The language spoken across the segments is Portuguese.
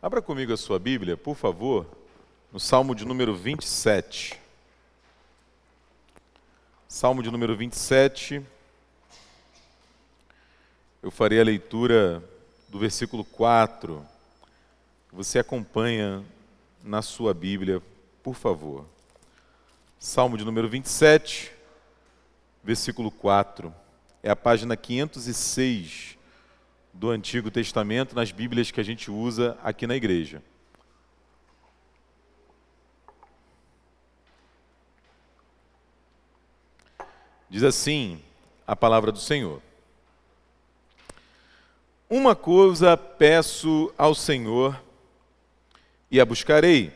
Abra comigo a sua Bíblia, por favor, no Salmo de número 27. Salmo de número 27. Eu farei a leitura do versículo 4. Você acompanha na sua Bíblia, por favor. Salmo de número 27, versículo 4. É a página 506 do Antigo Testamento nas Bíblias que a gente usa aqui na igreja. Diz assim a palavra do Senhor: Uma coisa peço ao Senhor e a buscarei,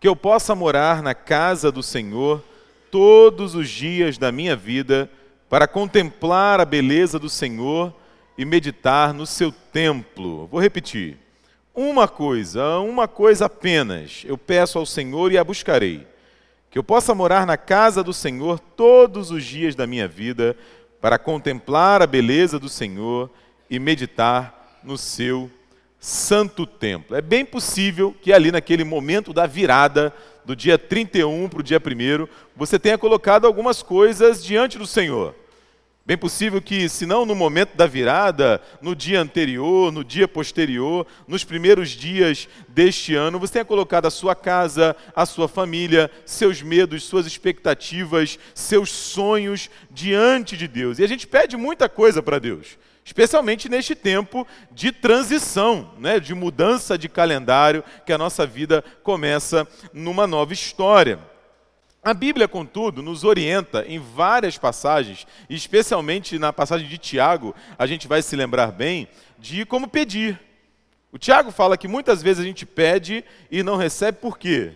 que eu possa morar na casa do Senhor todos os dias da minha vida, para contemplar a beleza do Senhor e meditar no seu templo. Vou repetir. Uma coisa, uma coisa apenas, eu peço ao Senhor e a buscarei: que eu possa morar na casa do Senhor todos os dias da minha vida, para contemplar a beleza do Senhor e meditar no seu santo templo. É bem possível que ali naquele momento da virada, do dia 31 para o dia 1, você tenha colocado algumas coisas diante do Senhor. Bem possível que, se não no momento da virada, no dia anterior, no dia posterior, nos primeiros dias deste ano, você tenha colocado a sua casa, a sua família, seus medos, suas expectativas, seus sonhos diante de Deus. E a gente pede muita coisa para Deus, especialmente neste tempo de transição, né, de mudança de calendário, que a nossa vida começa numa nova história. A Bíblia, contudo, nos orienta em várias passagens, especialmente na passagem de Tiago, a gente vai se lembrar bem de como pedir. O Tiago fala que muitas vezes a gente pede e não recebe por quê?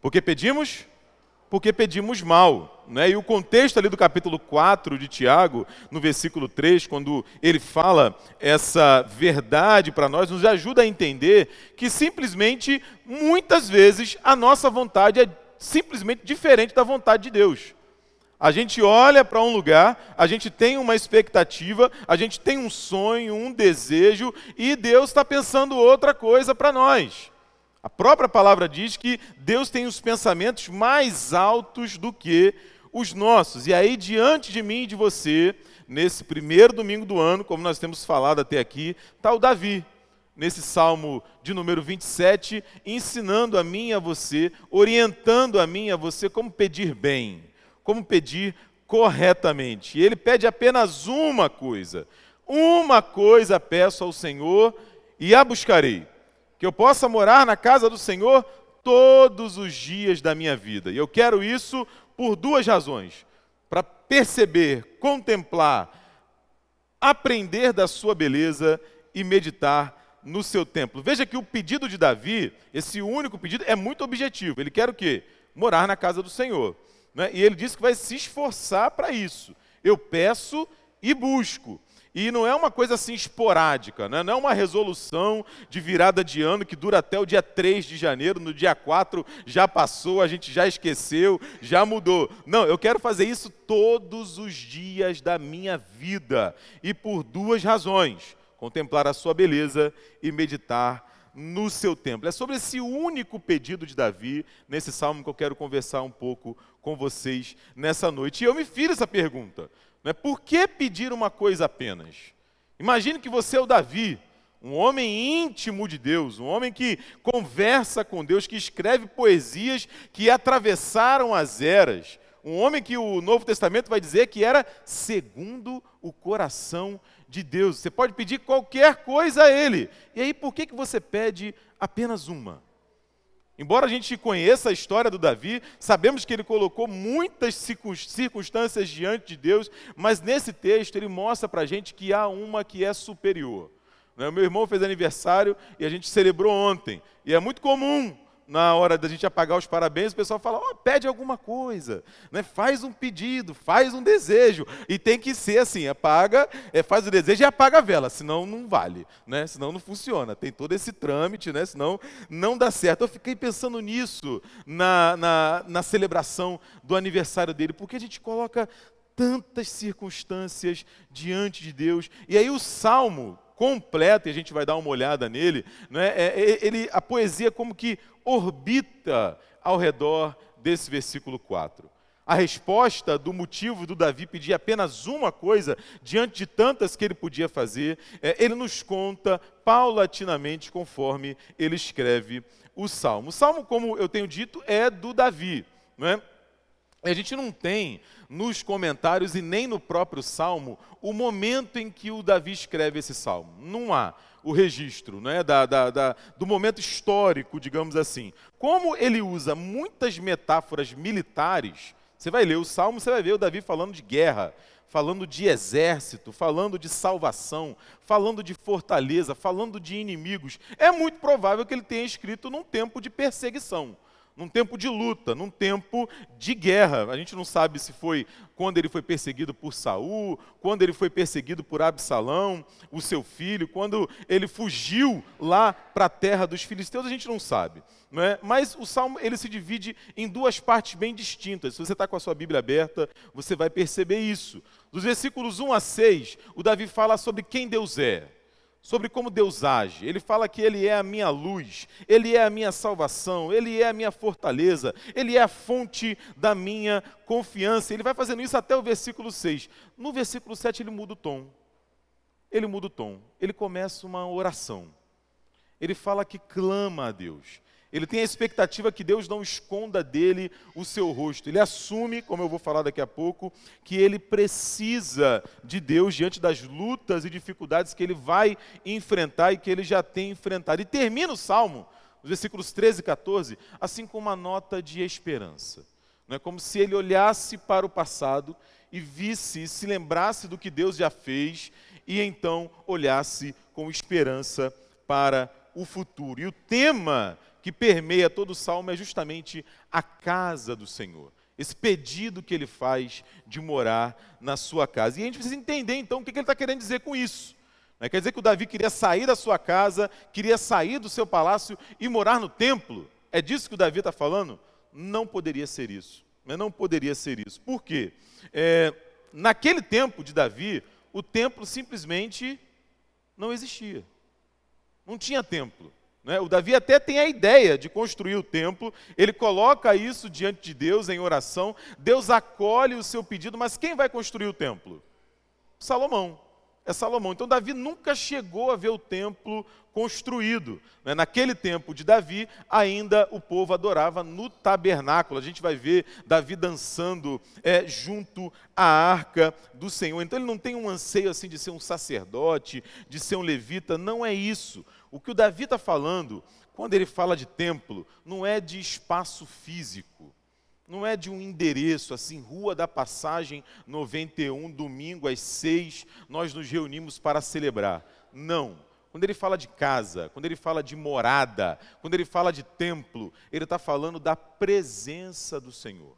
Porque pedimos? Porque pedimos mal. Né? E o contexto ali do capítulo 4 de Tiago, no versículo 3, quando ele fala essa verdade para nós, nos ajuda a entender que simplesmente, muitas vezes, a nossa vontade é simplesmente diferente da vontade de Deus. A gente olha para um lugar, a gente tem uma expectativa, a gente tem um sonho, um desejo, e Deus está pensando outra coisa para nós. A própria palavra diz que Deus tem os pensamentos mais altos do que os nossos. E aí, diante de mim e de você, nesse primeiro domingo do ano, como nós temos falado até aqui, está o Davi nesse salmo de número 27, ensinando a mim e a você, orientando a mim e a você como pedir bem, como pedir corretamente. E ele pede apenas uma coisa: uma coisa peço ao Senhor e a buscarei, que eu possa morar na casa do Senhor todos os dias da minha vida. E eu quero isso por duas razões: para perceber, contemplar, aprender da sua beleza e meditar no seu templo. Veja que o pedido de Davi, esse único pedido, é muito objetivo. Ele quer o quê? Morar na casa do Senhor. Né? E ele diz que vai se esforçar para isso. Eu peço e busco. E não é uma coisa assim esporádica, né? não é uma resolução de virada de ano que dura até o dia 3 de janeiro, no dia 4 já passou, a gente já esqueceu, já mudou. Não, eu quero fazer isso todos os dias da minha vida e por duas razões contemplar a sua beleza e meditar no seu templo. É sobre esse único pedido de Davi, nesse salmo que eu quero conversar um pouco com vocês nessa noite. E eu me fiz essa pergunta: né? por que pedir uma coisa apenas? Imagine que você é o Davi, um homem íntimo de Deus, um homem que conversa com Deus, que escreve poesias que atravessaram as eras, um homem que o Novo Testamento vai dizer que era segundo o coração de Deus. Você pode pedir qualquer coisa a Ele. E aí, por que, que você pede apenas uma? Embora a gente conheça a história do Davi, sabemos que ele colocou muitas circunstâncias diante de Deus, mas nesse texto ele mostra para a gente que há uma que é superior. Né, meu irmão fez aniversário e a gente celebrou ontem. E é muito comum na hora da gente apagar os parabéns, o pessoal fala, oh, pede alguma coisa, né? faz um pedido, faz um desejo. E tem que ser assim, apaga, é, faz o desejo e apaga a vela, senão não vale, né? senão não funciona. Tem todo esse trâmite, né? senão não dá certo. Eu fiquei pensando nisso na, na, na celebração do aniversário dele, porque a gente coloca tantas circunstâncias diante de Deus. E aí o Salmo completa, e a gente vai dar uma olhada nele, né? é, ele, a poesia como que orbita ao redor desse versículo 4. A resposta do motivo do Davi pedir apenas uma coisa, diante de tantas que ele podia fazer, é, ele nos conta paulatinamente conforme ele escreve o salmo. O salmo, como eu tenho dito, é do Davi. Não é? A gente não tem nos comentários e nem no próprio salmo o momento em que o Davi escreve esse salmo. Não há o registro né, da, da, da, do momento histórico, digamos assim. Como ele usa muitas metáforas militares, você vai ler o salmo, você vai ver o Davi falando de guerra, falando de exército, falando de salvação, falando de fortaleza, falando de inimigos. É muito provável que ele tenha escrito num tempo de perseguição num tempo de luta, num tempo de guerra. A gente não sabe se foi quando ele foi perseguido por Saul, quando ele foi perseguido por Absalão, o seu filho, quando ele fugiu lá para a terra dos filisteus, a gente não sabe. Não é? Mas o salmo ele se divide em duas partes bem distintas. Se você está com a sua Bíblia aberta, você vai perceber isso. Dos versículos 1 a 6, o Davi fala sobre quem Deus é sobre como Deus age. Ele fala que Ele é a minha luz, Ele é a minha salvação, Ele é a minha fortaleza, Ele é a fonte da minha confiança. Ele vai fazendo isso até o versículo 6. No versículo 7 ele muda o tom. Ele muda o tom. Ele começa uma oração. Ele fala que clama a Deus. Ele tem a expectativa que Deus não esconda dele o seu rosto. Ele assume, como eu vou falar daqui a pouco, que ele precisa de Deus diante das lutas e dificuldades que ele vai enfrentar e que ele já tem enfrentado. E termina o salmo, os versículos 13 e 14, assim com uma nota de esperança. Não é como se ele olhasse para o passado e visse, se lembrasse do que Deus já fez e então olhasse com esperança para o futuro. E o tema que permeia todo o salmo é justamente a casa do Senhor. Esse pedido que ele faz de morar na sua casa. E a gente precisa entender então o que ele está querendo dizer com isso. Não quer dizer que o Davi queria sair da sua casa, queria sair do seu palácio e morar no templo? É disso que o Davi está falando? Não poderia ser isso. Não poderia ser isso. Por quê? É, naquele tempo de Davi, o templo simplesmente não existia. Não tinha templo. Né? O Davi até tem a ideia de construir o templo, ele coloca isso diante de Deus em oração, Deus acolhe o seu pedido, mas quem vai construir o templo? Salomão. É Salomão. Então Davi nunca chegou a ver o templo construído. Né? Naquele tempo de Davi, ainda o povo adorava no tabernáculo. A gente vai ver Davi dançando é, junto à arca do Senhor. Então ele não tem um anseio assim de ser um sacerdote, de ser um levita. Não é isso. O que o Davi está falando, quando ele fala de templo, não é de espaço físico, não é de um endereço, assim, Rua da Passagem 91, domingo às seis, nós nos reunimos para celebrar. Não. Quando ele fala de casa, quando ele fala de morada, quando ele fala de templo, ele está falando da presença do Senhor.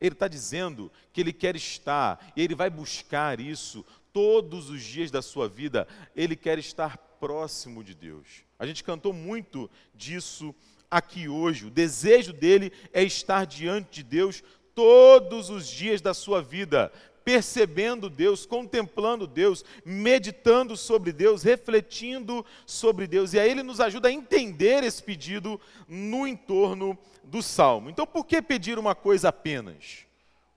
Ele está dizendo que ele quer estar, e ele vai buscar isso todos os dias da sua vida, ele quer estar próximo de Deus. A gente cantou muito disso aqui hoje. O desejo dele é estar diante de Deus todos os dias da sua vida, percebendo Deus, contemplando Deus, meditando sobre Deus, refletindo sobre Deus. E aí ele nos ajuda a entender esse pedido no entorno do salmo. Então, por que pedir uma coisa apenas?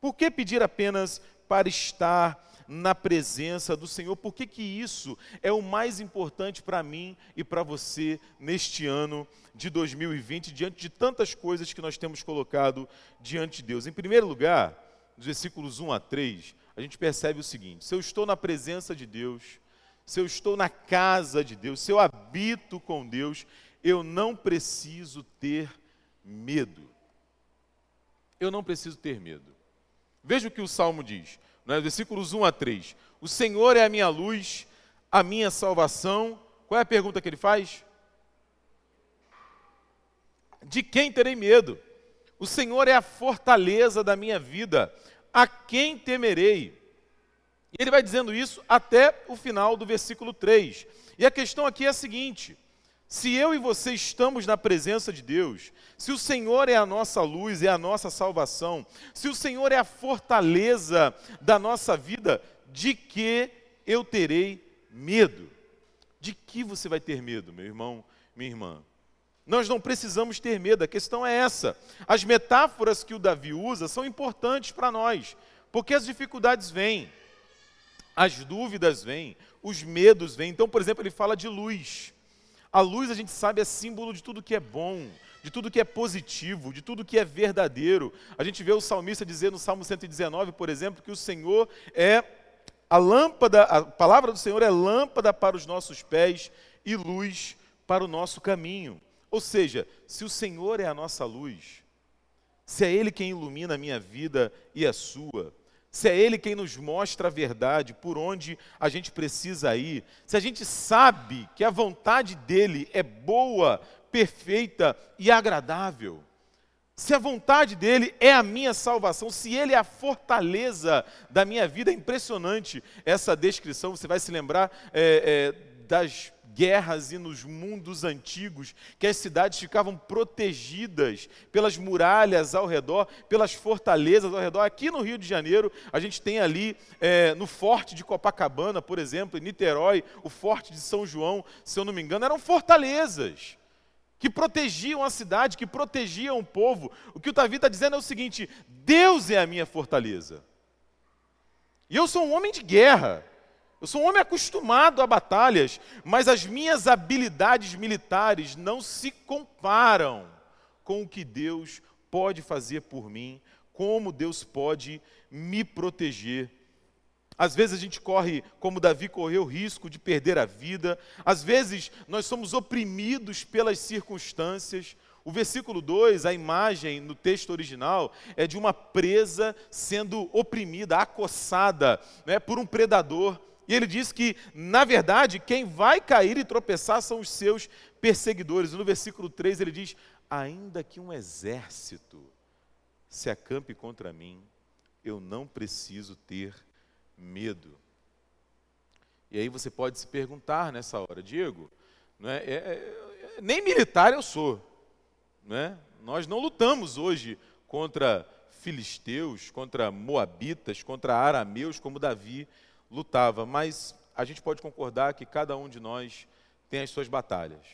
Por que pedir apenas para estar na presença do Senhor. Por que, que isso é o mais importante para mim e para você neste ano de 2020, diante de tantas coisas que nós temos colocado diante de Deus? Em primeiro lugar, nos versículos 1 a 3, a gente percebe o seguinte: se eu estou na presença de Deus, se eu estou na casa de Deus, se eu habito com Deus, eu não preciso ter medo. Eu não preciso ter medo. Veja o que o salmo diz né, versículos 1 a 3. O Senhor é a minha luz, a minha salvação. Qual é a pergunta que ele faz? De quem terei medo? O Senhor é a fortaleza da minha vida. A quem temerei? E ele vai dizendo isso até o final do versículo 3. E a questão aqui é a seguinte: se eu e você estamos na presença de Deus, se o Senhor é a nossa luz, é a nossa salvação, se o Senhor é a fortaleza da nossa vida, de que eu terei medo. De que você vai ter medo, meu irmão, minha irmã? Nós não precisamos ter medo, a questão é essa. As metáforas que o Davi usa são importantes para nós, porque as dificuldades vêm, as dúvidas vêm, os medos vêm. Então, por exemplo, ele fala de luz. A luz, a gente sabe, é símbolo de tudo que é bom, de tudo que é positivo, de tudo que é verdadeiro. A gente vê o salmista dizer no Salmo 119, por exemplo, que o Senhor é a lâmpada, a palavra do Senhor é lâmpada para os nossos pés e luz para o nosso caminho. Ou seja, se o Senhor é a nossa luz, se é Ele quem ilumina a minha vida e a sua, se é Ele quem nos mostra a verdade, por onde a gente precisa ir, se a gente sabe que a vontade dEle é boa, perfeita e agradável, se a vontade dele é a minha salvação, se ele é a fortaleza da minha vida, é impressionante essa descrição. Você vai se lembrar é, é, das guerras e nos mundos antigos, que as cidades ficavam protegidas pelas muralhas ao redor, pelas fortalezas ao redor. Aqui no Rio de Janeiro, a gente tem ali é, no Forte de Copacabana, por exemplo, em Niterói, o Forte de São João, se eu não me engano, eram fortalezas que protegiam a cidade, que protegiam o povo. O que o Davi está dizendo é o seguinte: Deus é a minha fortaleza. E eu sou um homem de guerra. Eu sou um homem acostumado a batalhas, mas as minhas habilidades militares não se comparam com o que Deus pode fazer por mim, como Deus pode me proteger. Às vezes a gente corre, como Davi correu, o risco de perder a vida. Às vezes nós somos oprimidos pelas circunstâncias. O versículo 2, a imagem no texto original, é de uma presa sendo oprimida, acossada né, por um predador. E ele diz que, na verdade, quem vai cair e tropeçar são os seus perseguidores. E no versículo 3 ele diz: Ainda que um exército se acampe contra mim, eu não preciso ter medo. E aí você pode se perguntar nessa hora, Diego, não é, é, é, nem militar eu sou, não é? Nós não lutamos hoje contra filisteus, contra moabitas, contra arameus como Davi lutava, mas a gente pode concordar que cada um de nós tem as suas batalhas.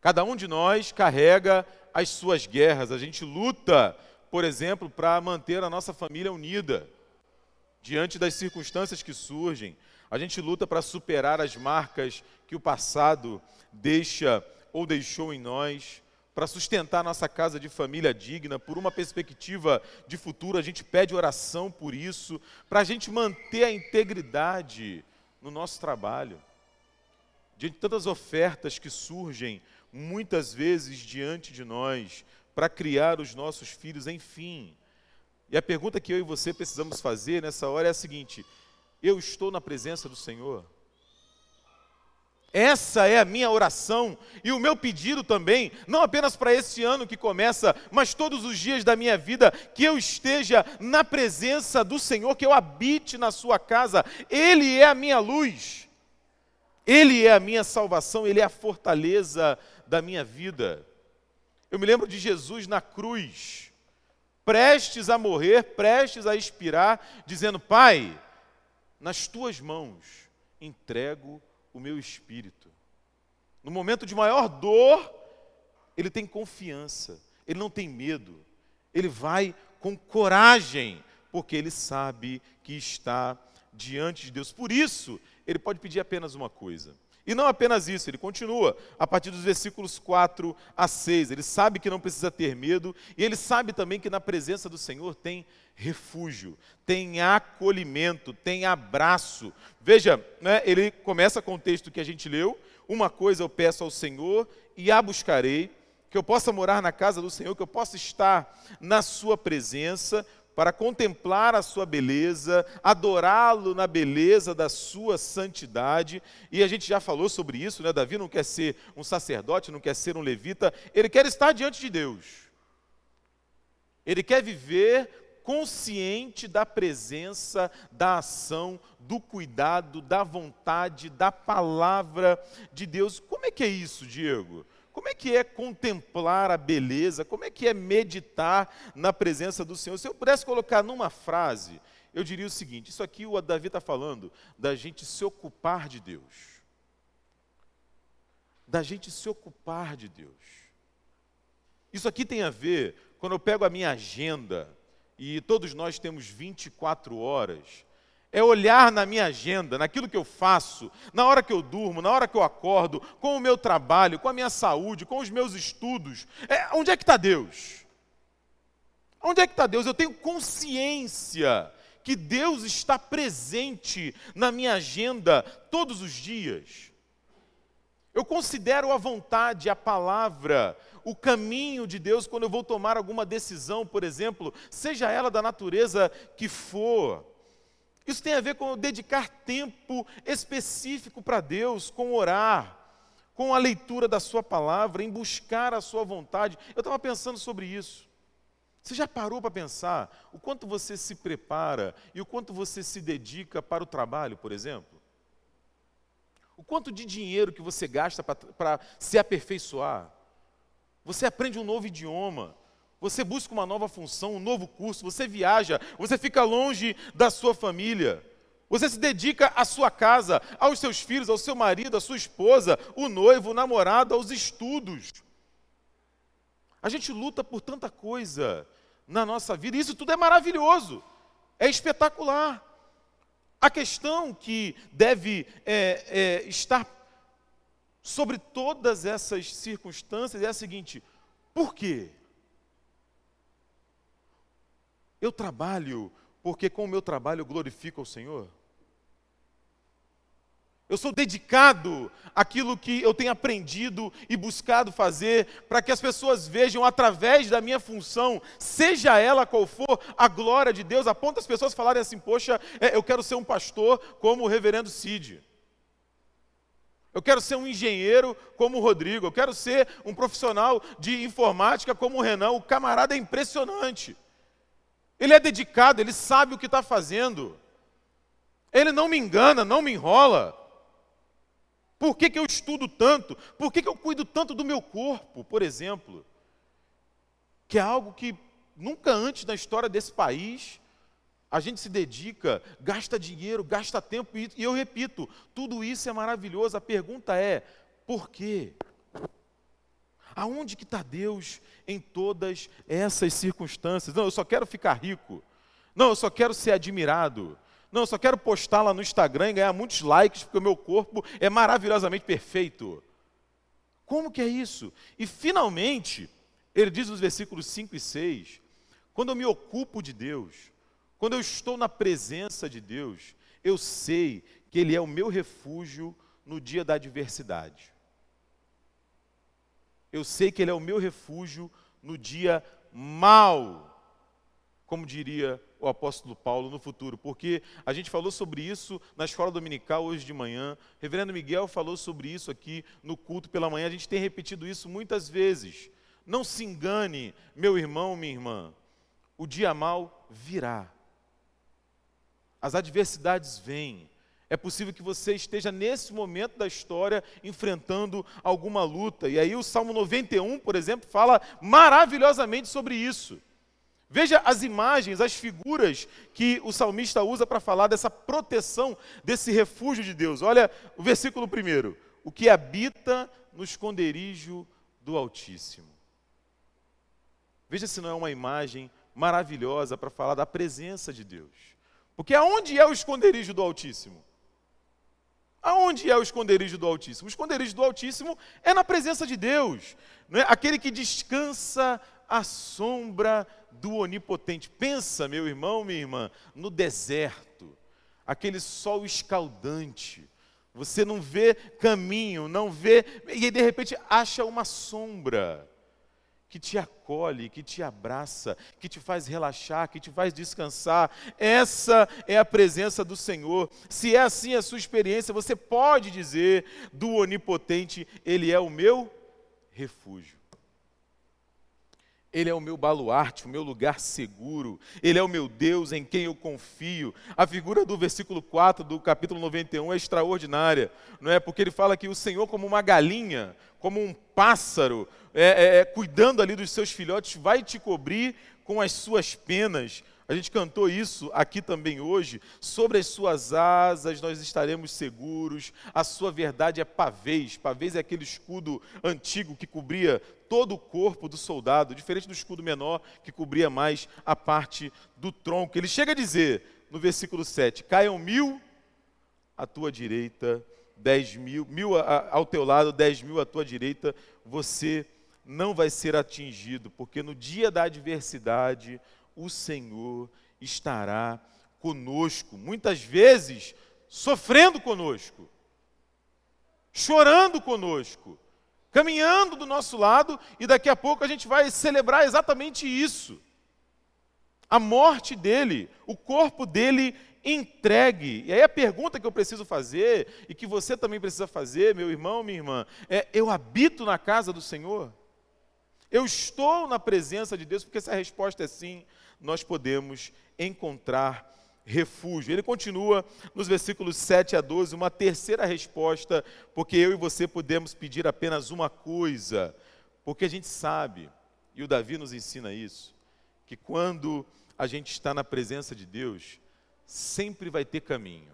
Cada um de nós carrega as suas guerras. A gente luta, por exemplo, para manter a nossa família unida diante das circunstâncias que surgem. A gente luta para superar as marcas que o passado deixa ou deixou em nós, para sustentar nossa casa de família digna, por uma perspectiva de futuro, a gente pede oração por isso, para a gente manter a integridade no nosso trabalho. Diante de tantas ofertas que surgem muitas vezes diante de nós, para criar os nossos filhos, enfim, e a pergunta que eu e você precisamos fazer nessa hora é a seguinte: eu estou na presença do Senhor? Essa é a minha oração e o meu pedido também, não apenas para esse ano que começa, mas todos os dias da minha vida, que eu esteja na presença do Senhor, que eu habite na Sua casa. Ele é a minha luz, Ele é a minha salvação, Ele é a fortaleza da minha vida. Eu me lembro de Jesus na cruz prestes a morrer, prestes a expirar, dizendo: Pai, nas tuas mãos entrego o meu espírito. No momento de maior dor, ele tem confiança, ele não tem medo, ele vai com coragem, porque ele sabe que está diante de Deus. Por isso, ele pode pedir apenas uma coisa: e não apenas isso, ele continua a partir dos versículos 4 a 6. Ele sabe que não precisa ter medo, e ele sabe também que na presença do Senhor tem refúgio, tem acolhimento, tem abraço. Veja, né, ele começa com o texto que a gente leu: Uma coisa eu peço ao Senhor e a buscarei, que eu possa morar na casa do Senhor, que eu possa estar na Sua presença para contemplar a sua beleza, adorá-lo na beleza da sua santidade. E a gente já falou sobre isso, né? Davi não quer ser um sacerdote, não quer ser um levita, ele quer estar diante de Deus. Ele quer viver consciente da presença, da ação, do cuidado, da vontade, da palavra de Deus. Como é que é isso, Diego? Como é que é contemplar a beleza? Como é que é meditar na presença do Senhor? Se eu pudesse colocar numa frase, eu diria o seguinte: isso aqui o Davi está falando da gente se ocupar de Deus. Da gente se ocupar de Deus. Isso aqui tem a ver, quando eu pego a minha agenda, e todos nós temos 24 horas, é olhar na minha agenda, naquilo que eu faço, na hora que eu durmo, na hora que eu acordo, com o meu trabalho, com a minha saúde, com os meus estudos. É, onde é que está Deus? Onde é que está Deus? Eu tenho consciência que Deus está presente na minha agenda todos os dias. Eu considero a vontade, a palavra, o caminho de Deus quando eu vou tomar alguma decisão, por exemplo, seja ela da natureza que for. Isso tem a ver com dedicar tempo específico para Deus, com orar, com a leitura da Sua palavra, em buscar a Sua vontade. Eu estava pensando sobre isso. Você já parou para pensar o quanto você se prepara e o quanto você se dedica para o trabalho, por exemplo? O quanto de dinheiro que você gasta para se aperfeiçoar? Você aprende um novo idioma, você busca uma nova função, um novo curso, você viaja, você fica longe da sua família. Você se dedica à sua casa, aos seus filhos, ao seu marido, à sua esposa, o noivo, o namorado, aos estudos. A gente luta por tanta coisa na nossa vida, e isso tudo é maravilhoso, é espetacular. A questão que deve é, é, estar sobre todas essas circunstâncias é a seguinte: por quê? Eu trabalho porque com o meu trabalho eu glorifico ao Senhor? Eu sou dedicado àquilo que eu tenho aprendido e buscado fazer, para que as pessoas vejam através da minha função, seja ela qual for, a glória de Deus, a ponto das pessoas falarem assim: Poxa, é, eu quero ser um pastor como o reverendo Cid. Eu quero ser um engenheiro como o Rodrigo. Eu quero ser um profissional de informática como o Renan. O camarada é impressionante. Ele é dedicado, ele sabe o que está fazendo. Ele não me engana, não me enrola. Por que, que eu estudo tanto? Por que, que eu cuido tanto do meu corpo, por exemplo? Que é algo que nunca antes na história desse país a gente se dedica, gasta dinheiro, gasta tempo, e eu repito, tudo isso é maravilhoso. A pergunta é: por quê? Aonde que está Deus em todas essas circunstâncias? Não, eu só quero ficar rico. Não, eu só quero ser admirado. Não, eu só quero postar lá no Instagram e ganhar muitos likes porque o meu corpo é maravilhosamente perfeito. Como que é isso? E finalmente, ele diz nos versículos 5 e 6, quando eu me ocupo de Deus, quando eu estou na presença de Deus, eu sei que Ele é o meu refúgio no dia da adversidade. Eu sei que Ele é o meu refúgio no dia mal, como diria o apóstolo Paulo no futuro, porque a gente falou sobre isso na escola dominical hoje de manhã, o reverendo Miguel falou sobre isso aqui no culto pela manhã, a gente tem repetido isso muitas vezes. Não se engane, meu irmão, minha irmã, o dia mal virá. As adversidades vêm, é possível que você esteja nesse momento da história enfrentando alguma luta. E aí o Salmo 91, por exemplo, fala maravilhosamente sobre isso. Veja as imagens, as figuras que o salmista usa para falar dessa proteção, desse refúgio de Deus. Olha o versículo primeiro: o que habita no esconderijo do Altíssimo. Veja se não é uma imagem maravilhosa para falar da presença de Deus. Porque aonde é o esconderijo do Altíssimo? Aonde é o esconderijo do Altíssimo? O esconderijo do Altíssimo é na presença de Deus, não é? aquele que descansa à sombra do Onipotente. Pensa, meu irmão, minha irmã, no deserto, aquele sol escaldante. Você não vê caminho, não vê, e de repente acha uma sombra que te acolhe, que te abraça, que te faz relaxar, que te faz descansar. Essa é a presença do Senhor. Se é assim a sua experiência, você pode dizer do Onipotente: Ele é o meu refúgio. Ele é o meu baluarte, o meu lugar seguro. Ele é o meu Deus em quem eu confio. A figura do versículo 4 do capítulo 91 é extraordinária, não é? Porque ele fala que o Senhor, como uma galinha, como um pássaro, é, é, é, cuidando ali dos seus filhotes, vai te cobrir com as suas penas. A gente cantou isso aqui também hoje. Sobre as suas asas nós estaremos seguros. A sua verdade é pavês. Pavês é aquele escudo antigo que cobria todo o corpo do soldado, diferente do escudo menor que cobria mais a parte do tronco. Ele chega a dizer no versículo 7: Caiam mil à tua direita, dez mil, mil ao teu lado, dez mil à tua direita, você não vai ser atingido, porque no dia da adversidade o Senhor estará conosco, muitas vezes sofrendo conosco, chorando conosco, caminhando do nosso lado, e daqui a pouco a gente vai celebrar exatamente isso. A morte dele, o corpo dele entregue. E aí a pergunta que eu preciso fazer, e que você também precisa fazer, meu irmão, minha irmã, é: eu habito na casa do Senhor? Eu estou na presença de Deus? Porque se a resposta é sim, nós podemos encontrar refúgio. Ele continua nos versículos 7 a 12, uma terceira resposta, porque eu e você podemos pedir apenas uma coisa, porque a gente sabe, e o Davi nos ensina isso, que quando a gente está na presença de Deus, sempre vai ter caminho.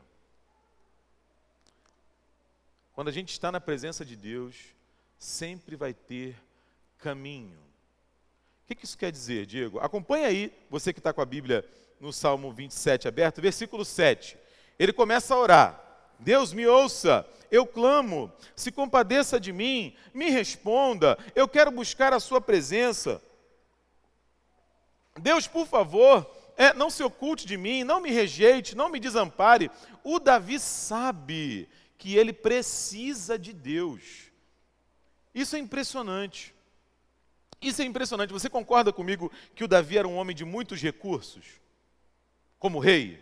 Quando a gente está na presença de Deus, sempre vai ter caminho. O que isso quer dizer, Diego? Acompanha aí, você que está com a Bíblia no Salmo 27 aberto, versículo 7. Ele começa a orar. Deus me ouça, eu clamo, se compadeça de mim, me responda, eu quero buscar a sua presença. Deus, por favor, é, não se oculte de mim, não me rejeite, não me desampare. O Davi sabe que ele precisa de Deus. Isso é impressionante. Isso é impressionante. Você concorda comigo que o Davi era um homem de muitos recursos? Como rei?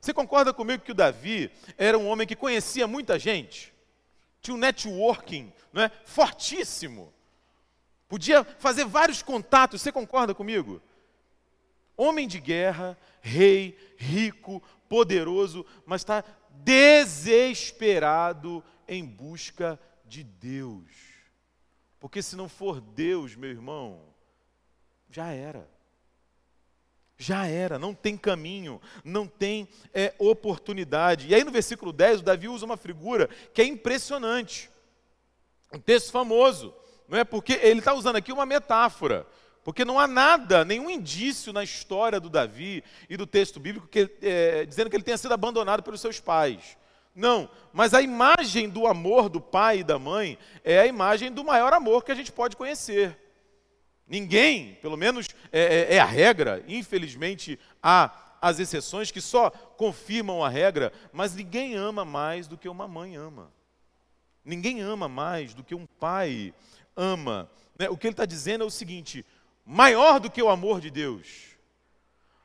Você concorda comigo que o Davi era um homem que conhecia muita gente? Tinha um networking não é? fortíssimo. Podia fazer vários contatos. Você concorda comigo? Homem de guerra, rei, rico, poderoso, mas está desesperado em busca de Deus. Porque se não for Deus, meu irmão, já era. Já era, não tem caminho, não tem é, oportunidade. E aí no versículo 10, o Davi usa uma figura que é impressionante. Um texto famoso, não é? Porque ele está usando aqui uma metáfora. Porque não há nada, nenhum indício na história do Davi e do texto bíblico que, é, dizendo que ele tenha sido abandonado pelos seus pais. Não, mas a imagem do amor do pai e da mãe é a imagem do maior amor que a gente pode conhecer. Ninguém, pelo menos é, é, é a regra, infelizmente há as exceções que só confirmam a regra, mas ninguém ama mais do que uma mãe ama. Ninguém ama mais do que um pai ama. Né? O que ele está dizendo é o seguinte: maior do que o amor de Deus,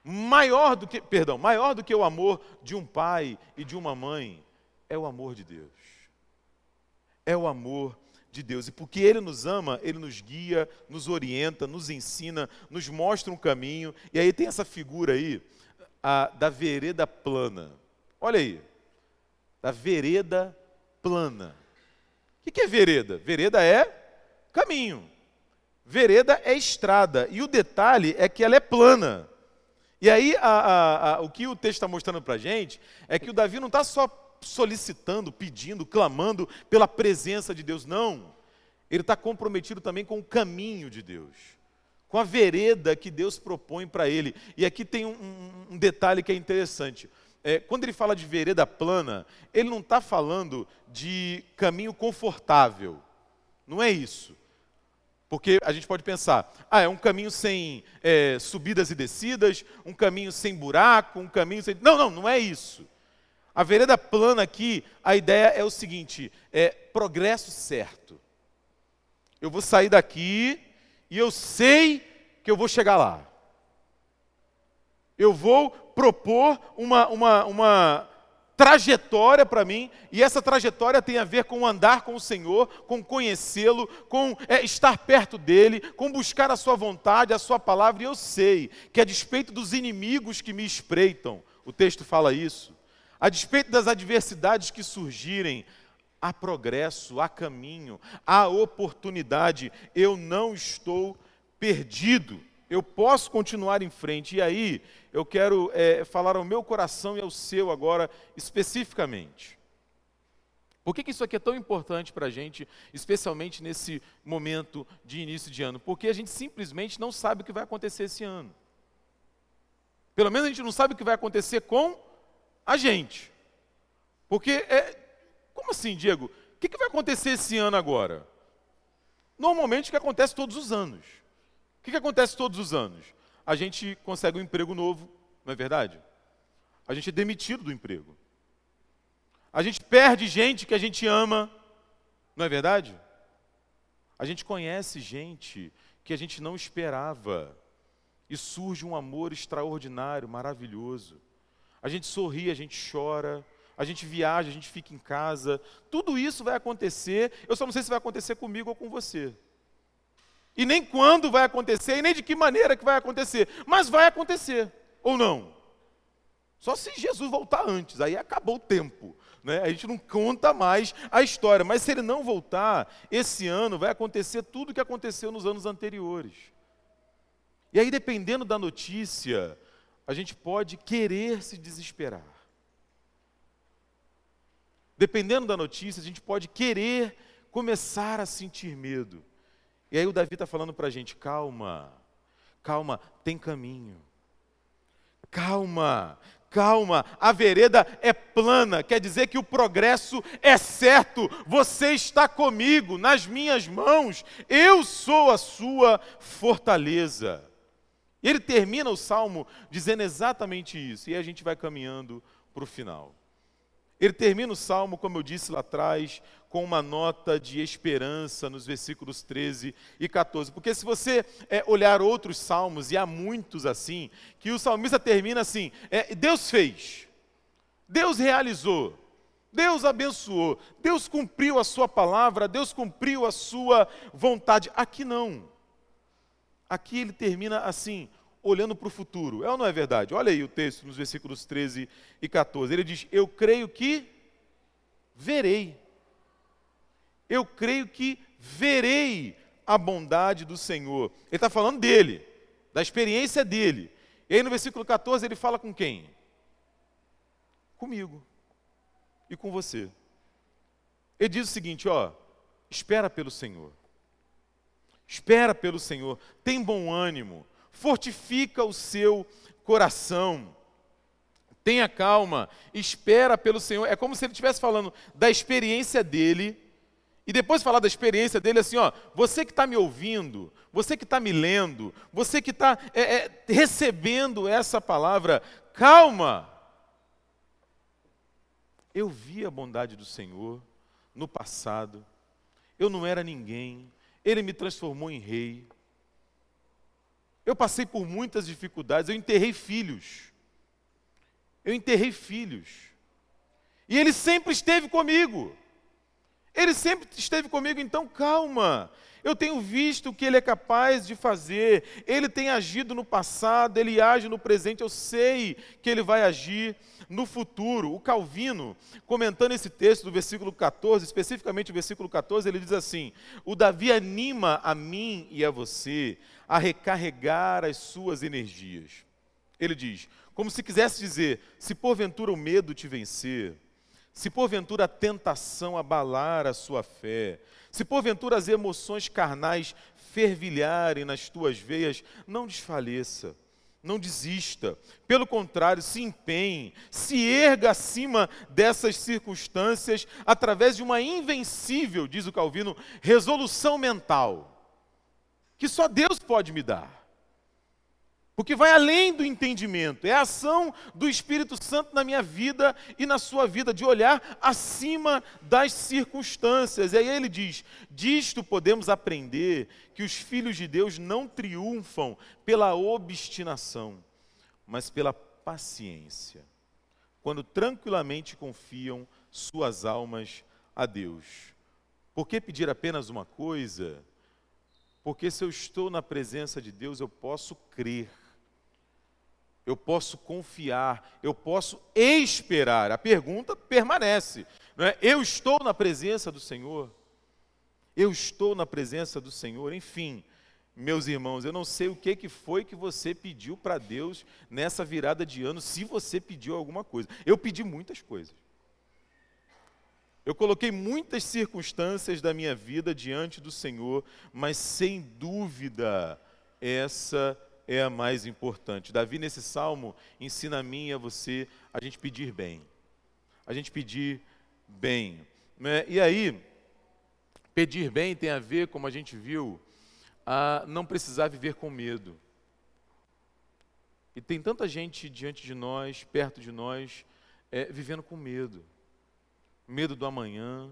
maior do que, perdão, maior do que o amor de um pai e de uma mãe, é o amor de Deus. É o amor de Deus. E porque Ele nos ama, Ele nos guia, nos orienta, nos ensina, nos mostra um caminho. E aí tem essa figura aí, a, da vereda plana. Olha aí, da vereda plana. O que é vereda? Vereda é caminho. Vereda é estrada. E o detalhe é que ela é plana. E aí, a, a, o que o texto está mostrando para a gente é que o Davi não está só solicitando, pedindo, clamando pela presença de Deus. Não. Ele está comprometido também com o caminho de Deus, com a vereda que Deus propõe para ele. E aqui tem um, um, um detalhe que é interessante. É, quando ele fala de vereda plana, ele não está falando de caminho confortável. Não é isso. Porque a gente pode pensar, ah, é um caminho sem é, subidas e descidas, um caminho sem buraco, um caminho sem. Não, não, não é isso. A vereda plana aqui, a ideia é o seguinte: é progresso certo. Eu vou sair daqui e eu sei que eu vou chegar lá. Eu vou propor uma, uma, uma trajetória para mim, e essa trajetória tem a ver com andar com o Senhor, com conhecê-lo, com é, estar perto dele, com buscar a sua vontade, a sua palavra, e eu sei que a despeito dos inimigos que me espreitam, o texto fala isso, a despeito das adversidades que surgirem, há progresso, há caminho, há oportunidade. Eu não estou perdido. eu posso continuar em frente. E aí, eu quero é, falar ao meu coração e ao seu agora, especificamente. Por que, que isso aqui é tão importante para a gente, especialmente nesse momento de início de ano? Porque a gente simplesmente não sabe o que vai acontecer esse ano. Pelo menos a gente não sabe o que vai acontecer com a gente. Porque, é, como assim, Diego? O que, que vai acontecer esse ano agora? Normalmente o que acontece todos os anos. O que, que acontece todos os anos? A gente consegue um emprego novo, não é verdade? A gente é demitido do emprego. A gente perde gente que a gente ama, não é verdade? A gente conhece gente que a gente não esperava e surge um amor extraordinário, maravilhoso. A gente sorri, a gente chora, a gente viaja, a gente fica em casa. Tudo isso vai acontecer. Eu só não sei se vai acontecer comigo ou com você. E nem quando vai acontecer, e nem de que maneira que vai acontecer. Mas vai acontecer, ou não? Só se Jesus voltar antes, aí acabou o tempo. Né? A gente não conta mais a história. Mas se ele não voltar, esse ano vai acontecer tudo o que aconteceu nos anos anteriores. E aí, dependendo da notícia, a gente pode querer se desesperar. Dependendo da notícia, a gente pode querer começar a sentir medo. E aí o Davi está falando para a gente: calma, calma, tem caminho. Calma, calma, a vereda é plana, quer dizer que o progresso é certo, você está comigo, nas minhas mãos, eu sou a sua fortaleza. Ele termina o salmo dizendo exatamente isso, e a gente vai caminhando para o final. Ele termina o salmo, como eu disse lá atrás, com uma nota de esperança nos versículos 13 e 14. Porque se você é, olhar outros salmos, e há muitos assim, que o salmista termina assim: é, Deus fez, Deus realizou, Deus abençoou, Deus cumpriu a sua palavra, Deus cumpriu a sua vontade. Aqui não. Aqui ele termina assim: olhando para o futuro. É ou não é verdade? Olha aí o texto nos versículos 13 e 14. Ele diz: Eu creio que verei. Eu creio que verei a bondade do Senhor. Ele está falando dele, da experiência dele. E aí no versículo 14 ele fala com quem? Comigo e com você. Ele diz o seguinte: ó, espera pelo Senhor. Espera pelo Senhor, tem bom ânimo, fortifica o seu coração. Tenha calma, espera pelo Senhor. É como se ele estivesse falando da experiência dele, e depois falar da experiência dele assim, ó, você que está me ouvindo, você que está me lendo, você que está é, é, recebendo essa palavra, calma. Eu vi a bondade do Senhor no passado, eu não era ninguém, Ele me transformou em rei, eu passei por muitas dificuldades, eu enterrei filhos. Eu enterrei filhos. E ele sempre esteve comigo. Ele sempre esteve comigo, então calma. Eu tenho visto o que ele é capaz de fazer. Ele tem agido no passado, ele age no presente. Eu sei que ele vai agir no futuro. O Calvino, comentando esse texto do versículo 14, especificamente o versículo 14, ele diz assim: O Davi anima a mim e a você a recarregar as suas energias. Ele diz, como se quisesse dizer: se porventura o medo te vencer, se porventura a tentação abalar a sua fé, se porventura as emoções carnais fervilharem nas tuas veias, não desfaleça, não desista. Pelo contrário, se empenhe, se erga acima dessas circunstâncias através de uma invencível, diz o Calvino, resolução mental que só Deus pode me dar. Porque vai além do entendimento, é a ação do Espírito Santo na minha vida e na sua vida, de olhar acima das circunstâncias. E aí ele diz: disto podemos aprender que os filhos de Deus não triunfam pela obstinação, mas pela paciência, quando tranquilamente confiam suas almas a Deus. Por que pedir apenas uma coisa? Porque se eu estou na presença de Deus, eu posso crer, eu posso confiar, eu posso esperar. A pergunta permanece, não é? Eu estou na presença do Senhor, eu estou na presença do Senhor, enfim. meus irmãos, eu não sei o que, que foi que você pediu para Deus nessa virada de ano, se você pediu alguma coisa. Eu pedi muitas coisas. Eu coloquei muitas circunstâncias da minha vida diante do Senhor, mas sem dúvida, essa é a mais importante. Davi, nesse salmo, ensina a mim e a você a gente pedir bem. A gente pedir bem. Né? E aí, pedir bem tem a ver, como a gente viu, a não precisar viver com medo. E tem tanta gente diante de nós, perto de nós, é, vivendo com medo. Medo do amanhã,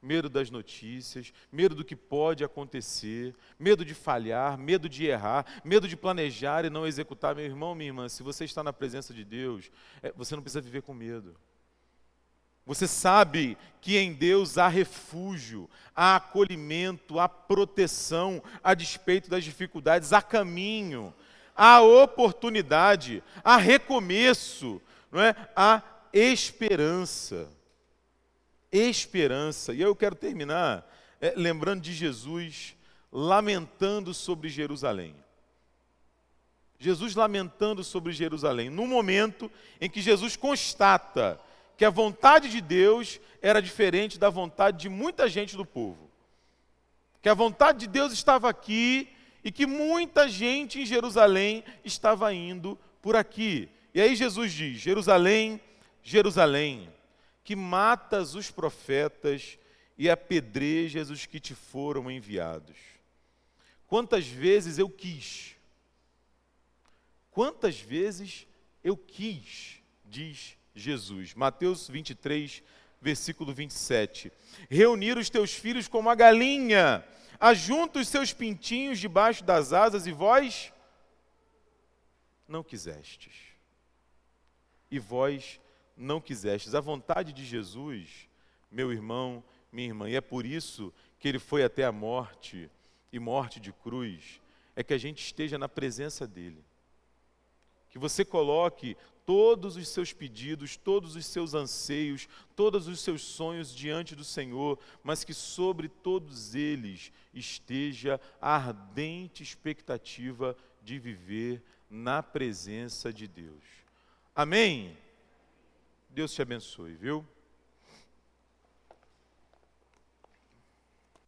medo das notícias, medo do que pode acontecer, medo de falhar, medo de errar, medo de planejar e não executar. Meu irmão, minha irmã, se você está na presença de Deus, é, você não precisa viver com medo. Você sabe que em Deus há refúgio, há acolhimento, há proteção a despeito das dificuldades, há caminho, há oportunidade, há recomeço, não é? há esperança. Esperança. E eu quero terminar é, lembrando de Jesus lamentando sobre Jerusalém. Jesus lamentando sobre Jerusalém, no momento em que Jesus constata que a vontade de Deus era diferente da vontade de muita gente do povo. Que a vontade de Deus estava aqui e que muita gente em Jerusalém estava indo por aqui. E aí Jesus diz: Jerusalém, Jerusalém, que matas os profetas e apedrejas os que te foram enviados. Quantas vezes eu quis, quantas vezes eu quis, diz Jesus. Mateus 23, versículo 27. Reunir os teus filhos como a galinha, ajunta os seus pintinhos debaixo das asas, e vós não quisestes. E vós não quisestes. A vontade de Jesus, meu irmão, minha irmã, e é por isso que ele foi até a morte e morte de cruz, é que a gente esteja na presença dele. Que você coloque todos os seus pedidos, todos os seus anseios, todos os seus sonhos diante do Senhor, mas que sobre todos eles esteja a ardente expectativa de viver na presença de Deus. Amém? Deus te abençoe, viu?